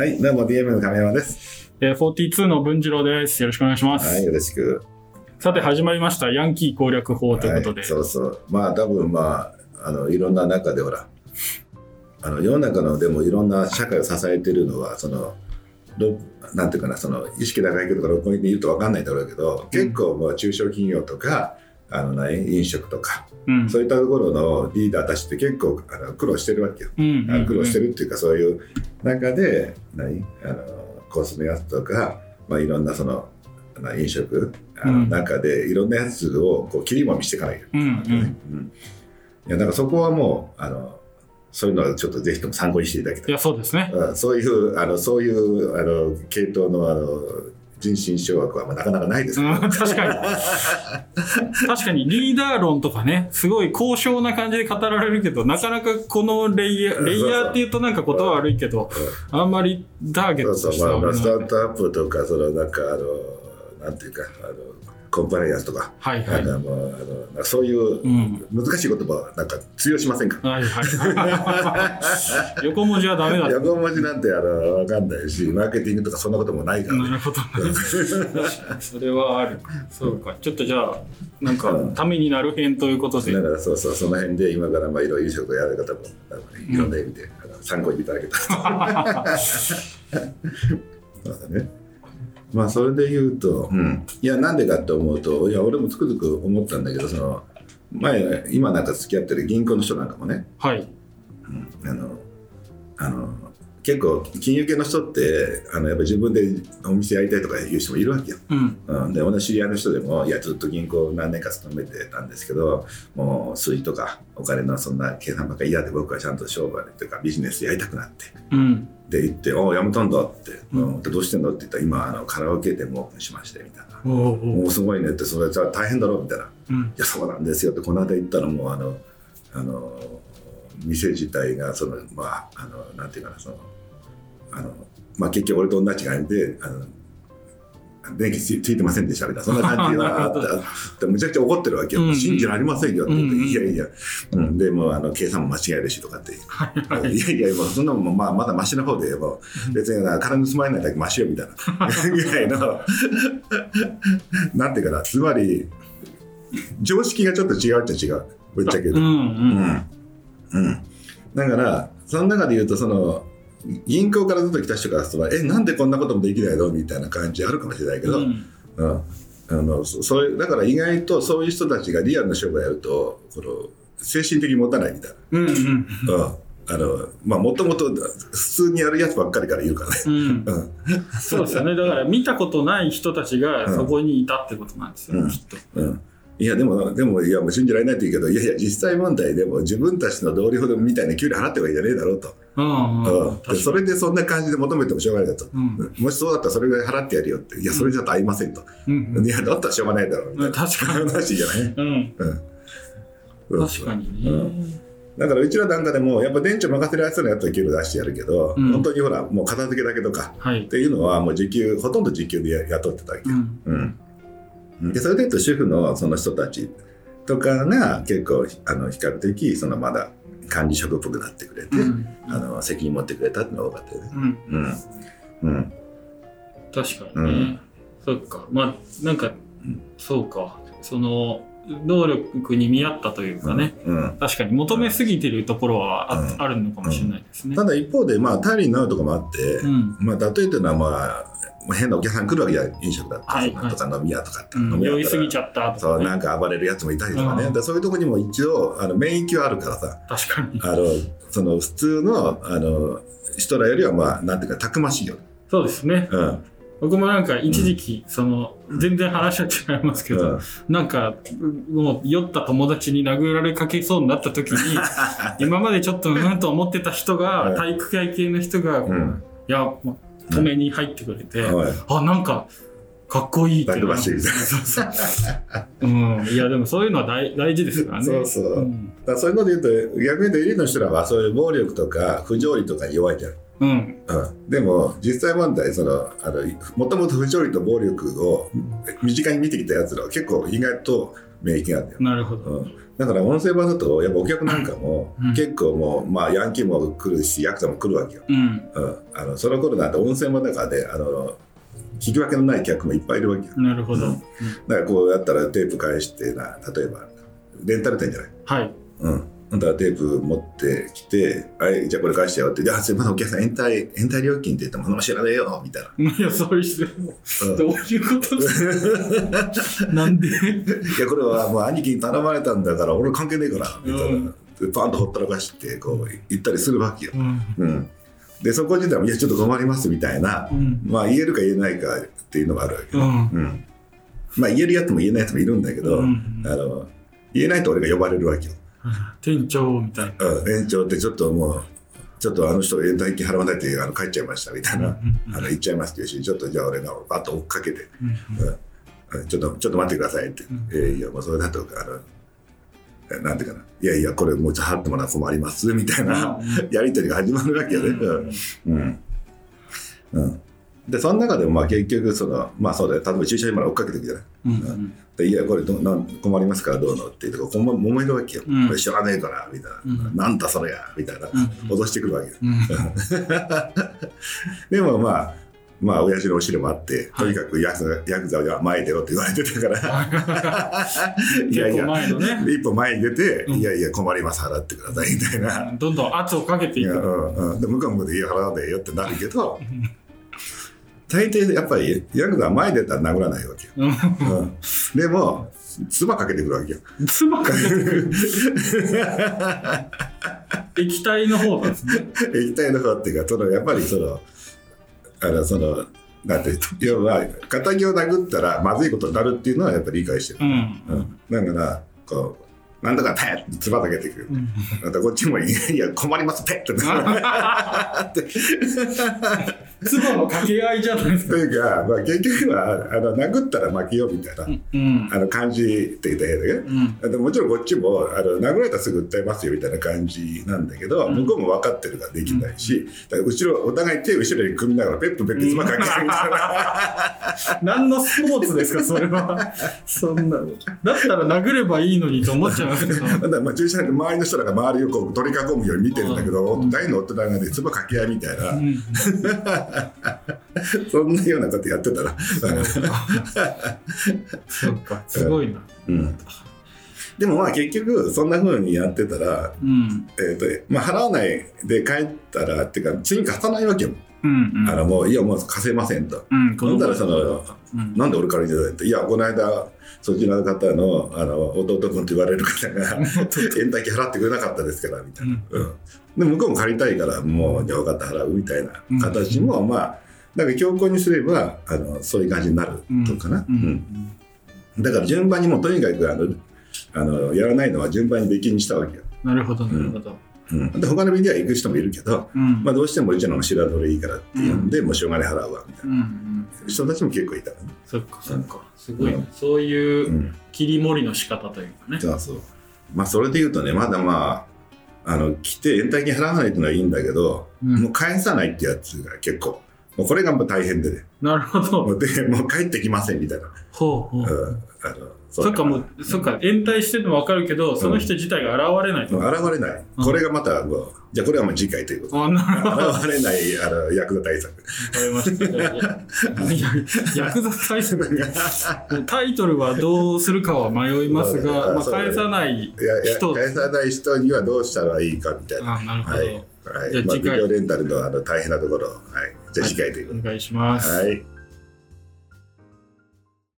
はい、どうも DM の亀山です。えー、42の文次郎です。よろしくお願いします。はい、よろしく。さて始まりました、ヤンキー攻略法ということで。はい、そうそう。まあ多分まあ、あの、いろんな中でほら、あの世の中のでもいろんな社会を支えてるのは、その、ろなんていうかな、その意識高いけど、六本木で言うと分かんないだろうけど、結構もう中小企業とか、あのね、飲食とか、うん。そういったところのリーダーたちって結構あの苦労してるわけよ。うんうんうん。苦労してるっていうかそういう中で何？あのコスメやつとか、まあ、いろんなその飲食あのうん。中でいろんなやつをこう切りもみしていかないとうんうん。いやだからそこはもうあのそういうのはちょっとぜひとも参考にしていただきたい。いや、そうですね。うん。そういうあのそういうあの系統のあの人心掌握はまあなかなかないですうん、確かに。確かにリーダー論とかね、すごい高尚な感じで語られるけど、なかなかこのレイヤー、レイヤーって言うとなんか言葉悪いけど、あんまりターゲットそうそう、としてはまあ、まあ、スタはいートアップとか、そのなんか、あの、なんていうか、あの、コンプライアンスとか、はいなんかもう、あの、なんかそういううん難しい言葉、なんか通用しませんか？はいはい。横文字はダメだ。な横文字なんて、あの、わかんないし、マーケティングとかそんなこともないから。るほどね。それはある。そうか。ちょっとじゃあ、なんか、ためになる編ということでだ。から、そうそう、その辺で、今から、まあ、いろいろ飲食をやる方も、いろんな意味で、参考にいただけたらと。そうだね。まあ、それで言うと、うん、いや、なんでかって思うと、いや、俺もつくづく思ったんだけど、その、前、今なんか付き合ってる銀行の人なんかもね、はい。あの、あの、結構、金融系の人って、あの、やっぱり自分でお店やりたいとかいう人もいるわけよ。うん。うん、で、同じ知り合いの人でも、いや、ずっと銀行何年か勤めてたんですけど、もう、数字とか、お金のそんな計算ばっかり嫌で、僕はちゃんと商売というか、ビジネスやりたくなって。うん。で、行って、おお、やめたんだって、うんどうしてんの？って言ったら、今、あのカラオケ店もオープンしまして、みたいな。おうおうもうすごいねって、それじゃあ大変だろみたいな。いうん。や、そうなんですよって、この間行ったらもう、あの、あの、店自体が、その、まあ、あの、なんていうかな、その、あの、まあ、結局俺と同じ感じで、あの、電気ついてませんでしたみたいな、そんな感じがあった。むちゃくちゃ怒ってるわけよ。うん信じられませんよって言って、うんいやいや、うん、でもうあの計算も間違えるしとかって。いやいや、もうそんなもん、まあ、まだマシな方で、もう別に金盗まれないだけマシよみたいな ぐらいの、なんていうかな、つまり、常識がちょっと違うっちゃ違う、ぶっちゃけ。うん。う。うんん。うん。だから、その中で言うと、その、銀行からずっと来た人からすると、え、なんでこんなこともできないの？みたいな感じあるかもしれないけど、うん。うん、あのそそういうだから意外とそういう人たちがリアルな商売やるとこの精神的に持たないみたいうん。うん。な、うんあのまあもともと普通にやるやつばっかりから言うからね、うん。うんそうですよね。だから見たことない人たちがそこにいたってことなんですよ、うんきっと。うん、いやでもでもいやもう信じられないって言うけどいやいや実際問題でも自分たちの同僚みたいに給料払ってばいいんじゃねえだろうと、うん。それでそんな感じで求めてもしょうがないだと、うん。もしそうだったらそれぐらい払ってやるよっていやそれじゃと合いませんと、いやだったらしょうがないだろうみたいな。確かに。話じゃない、うん。うん、確かにね。うん。だからうちらなんかでもやっぱ店長任せるやつのやつは給料出してやるけど、うん。本当にほらもう片付けだけとかはい。っ。ていうのはもう時給ほとんど時給でや雇ってたわけ。よ、うん。うんでそれで言うと主婦のその人たちとかが結構あの比較的そのまだ管理職っぽくなってくれて、うん。あの責任持ってくれたっていうのが多かったよね。うん。うんうん確かにね。そっか。まあ、なんか、そうか。その、能力に見合ったというかね。うん確かに求めすぎてるところはあ,、うんあるのかもしれないですね。ただ一方でまあ頼りになるところもあって、うん。まあ例えていうのはまあまあ変なお客さん来るわけじゃん飲食だったはとか飲み屋とかって、うん、飲み屋酔いすぎちゃゃったとそうか、ね。なんか暴れるやつもいたりとかね、うん。でそういうところにも一応あの免疫はあるからさ。確かに。あのその普通のあの人らよりはまあなんていうかたくましいよ、そうですね。うん。僕もなんか一時期、その、全然話は違いますけど、うん。なんか、もう酔った友達に殴られかけそうになった時に、今までちょっとうんと思ってた人が、うん。体育会系の人が、うん。いや、止めに入ってくれて、はいあ、なんか、かっこいいっていそうそううん。いや、でもそういうのは大大事ですからね。そうそうんだそういうので言うと逆に言うとエリの人らはそういう暴力とか不条理とかに弱いじゃん。うん。うん、でも実際問題そのあのもともと不条理と暴力を身近に見てきたやつらは結構意外と免疫があるんだよ。なるほど。うん、だから音声版だとやっぱお客なんかもうん結構もう、まあ、ヤンキーも来るしヤクザも来るわけよ、うん。うん、あのその頃なんて音声版だからねあの聞き分けのない客もいっぱいいるわけよなるほど。うんだからこうやったらテープ返してな例えばレンタル店じゃない？はい。うんだからテープ持ってきて「はいじゃあこれ返してよ」って「じゃあすいませんお客さん延滞延滞料金って言ってもその知らねえよ」みたいな。いや、そういう人、うん。どういうこと？ですかなんで？いやこれはもう兄貴に頼まれたんだから俺関係ねえからみたいな、でパンとほったらかしてこう言ったりするわけよ、うん。うん、でそこ自体も「いやちょっと困ります」みたいな、うん。まあ言えるか言えないかっていうのがあるわけ。よ、うん。うん。まあ言えるやつも言えないやつもいるんだけど、うん。あの言えないと俺が呼ばれるわけよ、店長みたいな。うん、園長ってちょっともうちょっとあの人延滞金払わないってあの帰っちゃいましたみたいな、うんあの言っちゃいますっていうしちょっとじゃあ俺がバッと追っかけてうんうんちょっと、ちょっと待ってくださいって。んえーいや、もうそれだと、あの、えなんていうかな。いやいや、これもうちょっと払ってもらうと困ります、みたいな やりとりが始まるわけよね。うん。うん。うん。で、その中でも、まあ結局、その、まあそうだよ。例えば駐車場まで追っかけてくじゃない。うんうんでいや、これどなん困りますか？らどうの？って言って、こ揉めるわけよ。うんこれ知らねえから、みたいな。うんなんだそれや、みたいな。うん脅してくるわけよ。うん でもまあ、まあ、親父の後ろもあって、はいとにかくヤクザヤクザは前に出ろって言われてたから、いやい結構や、前のね。一歩前に出て、うんいやいや、困ります、払ってくださいみたいな。どんどん圧をかけていく。うんうん、で向こうもで、いや、払わねえよってなるけど、大抵やっぱりヤクザは前に出たら殴らないわけよ。うんうん、でも、唾かけてくるわけよ。唾かけてくる。液体の方なんですね。液体の方っていうか、そのやっぱりその、あの、その、なんて、要は、仇を殴ったらまずいことになるっていうのはやっぱり理解してる。うん。うん、だから、こう、なんとかペッってつばかけてくる。うんまたこっちも、いやいや、困ります、ペッって。って唾の掛け合いじゃないですか。というか、まあ、結局は、あの、殴ったら負けようみたいな、うん。あの、感じって言ったらいいんだけど、うん。でもちろんこっちもあの殴られたらすぐ訴えますよみたいな感じなんだけど、うん向こうも分かってるからできないし、だから後ろお互い手後ろに組みながらペットペットつまかけるみたいな、何のスポーツですか、それは。そんな。だったら殴ればいいのにと思っちゃいますけど。まあ駐車場で周りの人らが周りをこう取り囲むように見てるんだけど、うん大の大人がねつばかけ合いみたいな、うん そんなようなことやってたら、そっか、すごいな。うんでもまあ結局そんな風にやってたら、うん。えーとまあ、払わないで帰ったらっていうか次に貸さないわけよ、うん。うんあのもういやもう貸せませんと。うん。ほんだらそのうん。なんで俺から言ってたって、いや、この間、そちらの方のあの弟君と言われる方が、延滞金払ってくれなかったですから、みたいな。うんで、向こうも借りたいから、もう、じゃあ分かった、払うみたいな形も、まあ、だから強行にすればあの、そういう感じになるとかな。ううんん。だから順番にもうとにかくあのあの、やらないのは順番に別金にしたわけよ。なるほど、なるほど。うん、で他の便では行く人もいるけど、うん。まあ、どうしてもうちの白鳥いいからって言うんで、もうしょうがない払うわみたい。なん人たちも結構いたからね。そっか、そっか。すごいうんな。そういううん切り盛りの仕方というかね。そうそう。まあ、それで言うとね、まだまあ、あの、来て延滞金払わないっていうのはいいんだけど、うんもう返さないってやつが結構、もうこれがもう大変でね、なるほもど。うでもう帰ってきませんみたいな。ほうほう。うん、あのそっか、もう、そっか、延滞してるの分かるけど、その人自体が現れない現れない。うんこれがまたじゃあこれはもう次回ということ。現れないあのヤクザ対策。りました。ヤクザ対策タイトルはどうするかは迷いますが、まあ、返さない人。返さない人にはどうしたらいいかみたいな。あ、なるほど。はい。じゃあ次回レンタルのあの大変なところ、はい。じゃあ次回ということお願いします。で。はい。